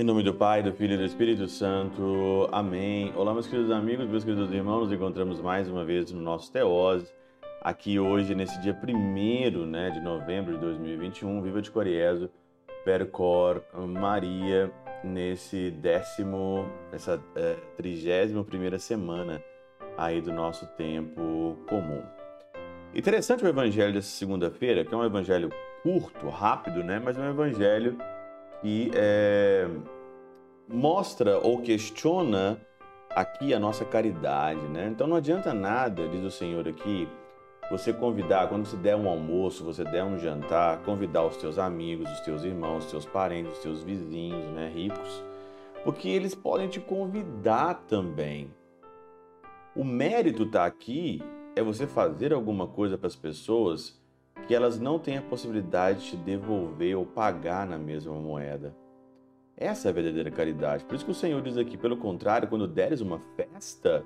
Em nome do Pai, do Filho e do Espírito Santo. Amém. Olá, meus queridos amigos, meus queridos irmãos. Nos encontramos mais uma vez no nosso Teose, aqui hoje, nesse dia 1 né, de novembro de 2021. Viva de Coriezo, Percor Maria, nesse décimo, essa é, trigésima primeira semana aí do nosso tempo comum. Interessante o evangelho dessa segunda-feira, que é um evangelho curto, rápido, né? Mas é um evangelho que é, mostra ou questiona aqui a nossa caridade, né? Então não adianta nada, diz o Senhor aqui, você convidar, quando você der um almoço, você der um jantar, convidar os teus amigos, os teus irmãos, os teus parentes, os teus vizinhos, né, ricos, porque eles podem te convidar também. O mérito está aqui é você fazer alguma coisa para as pessoas que elas não têm a possibilidade de te devolver ou pagar na mesma moeda. Essa é a verdadeira caridade. Por isso que o Senhor diz aqui, pelo contrário, quando deres uma festa,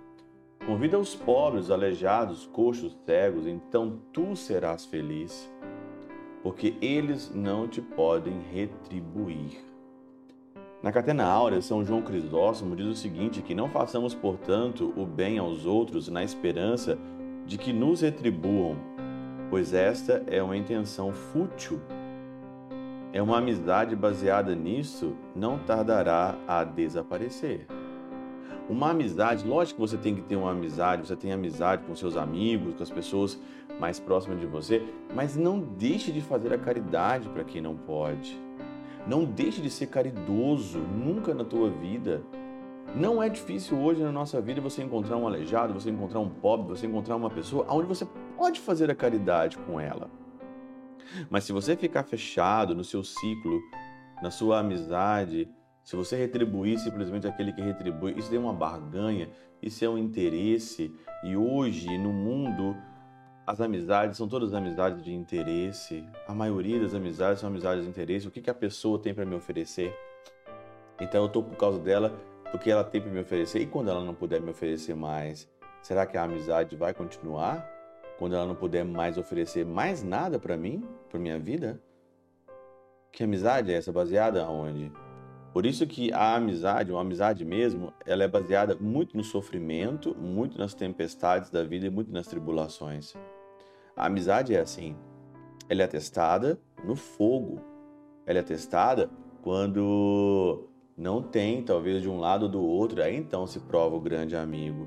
convida os pobres, os aleijados, coxos, cegos, então tu serás feliz, porque eles não te podem retribuir. Na Catena Áurea, São João Crisóstomo diz o seguinte, que não façamos, portanto, o bem aos outros na esperança de que nos retribuam, pois esta é uma intenção fútil. É uma amizade baseada nisso, não tardará a desaparecer. Uma amizade, lógico que você tem que ter uma amizade, você tem amizade com seus amigos, com as pessoas mais próximas de você, mas não deixe de fazer a caridade para quem não pode. Não deixe de ser caridoso nunca na tua vida. Não é difícil hoje na nossa vida você encontrar um aleijado, você encontrar um pobre, você encontrar uma pessoa onde você pode fazer a caridade com ela. Mas se você ficar fechado no seu ciclo, na sua amizade, se você retribuir simplesmente aquele que retribui, isso é uma barganha, isso é um interesse. E hoje, no mundo, as amizades são todas amizades de interesse. A maioria das amizades são amizades de interesse. O que, que a pessoa tem para me oferecer? Então eu estou por causa dela, porque ela tem para me oferecer. E quando ela não puder me oferecer mais, será que a amizade vai continuar? Quando ela não puder mais oferecer mais nada para mim, para minha vida? Que amizade é essa? Baseada aonde? Por isso que a amizade, uma amizade mesmo, ela é baseada muito no sofrimento, muito nas tempestades da vida e muito nas tribulações. A amizade é assim. Ela é testada no fogo. Ela é testada quando não tem, talvez, de um lado ou do outro, aí então se prova o grande amigo.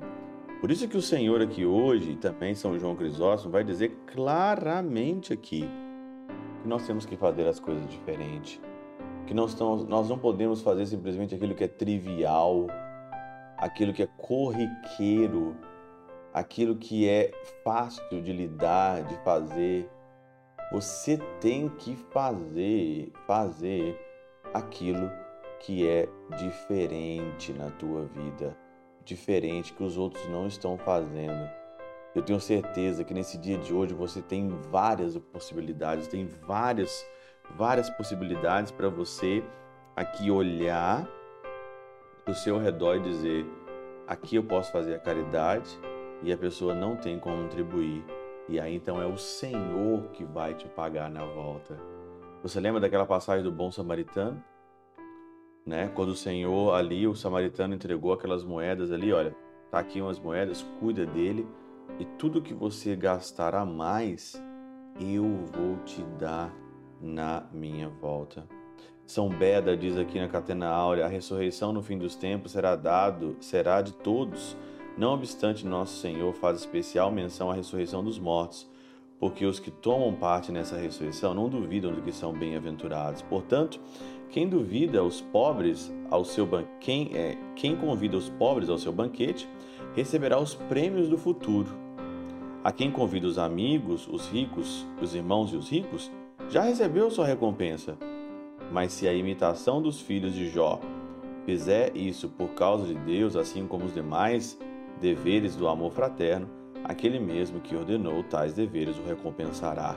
Por isso que o Senhor aqui hoje, e também São João Crisóstomo, vai dizer claramente aqui que nós temos que fazer as coisas diferentes. Que nós, estamos, nós não podemos fazer simplesmente aquilo que é trivial, aquilo que é corriqueiro, aquilo que é fácil de lidar, de fazer. Você tem que fazer, fazer aquilo que é diferente na tua vida, diferente que os outros não estão fazendo. Eu tenho certeza que nesse dia de hoje você tem várias possibilidades, tem várias várias possibilidades para você aqui olhar para o seu redor e dizer: aqui eu posso fazer a caridade, e a pessoa não tem como contribuir. E aí então é o Senhor que vai te pagar na volta. Você lembra daquela passagem do bom samaritano? Né? Quando o Senhor ali, o samaritano entregou aquelas moedas ali, olha, tá aqui umas moedas, cuida dele e tudo que você gastar a mais, eu vou te dar na minha volta. São Beda diz aqui na Catena Áurea, a ressurreição no fim dos tempos será dado, será de todos não obstante, nosso Senhor faz especial menção à ressurreição dos mortos, porque os que tomam parte nessa ressurreição não duvidam de que são bem-aventurados. Portanto, quem duvida os pobres ao seu ban... quem, é, quem convida os pobres ao seu banquete receberá os prêmios do futuro. A quem convida os amigos, os ricos, os irmãos e os ricos, já recebeu sua recompensa. Mas se a imitação dos filhos de Jó fizer isso por causa de Deus, assim como os demais, deveres do amor fraterno, aquele mesmo que ordenou tais deveres o recompensará.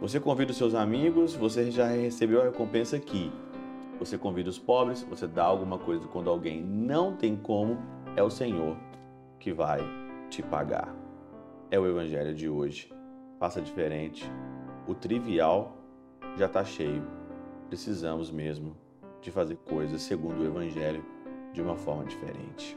Você convida os seus amigos, você já recebeu a recompensa aqui. Você convida os pobres, você dá alguma coisa quando alguém não tem como, é o Senhor que vai te pagar. é o Evangelho de hoje. Faça diferente. O trivial já está cheio. Precisamos mesmo de fazer coisas segundo o Evangelho de uma forma diferente.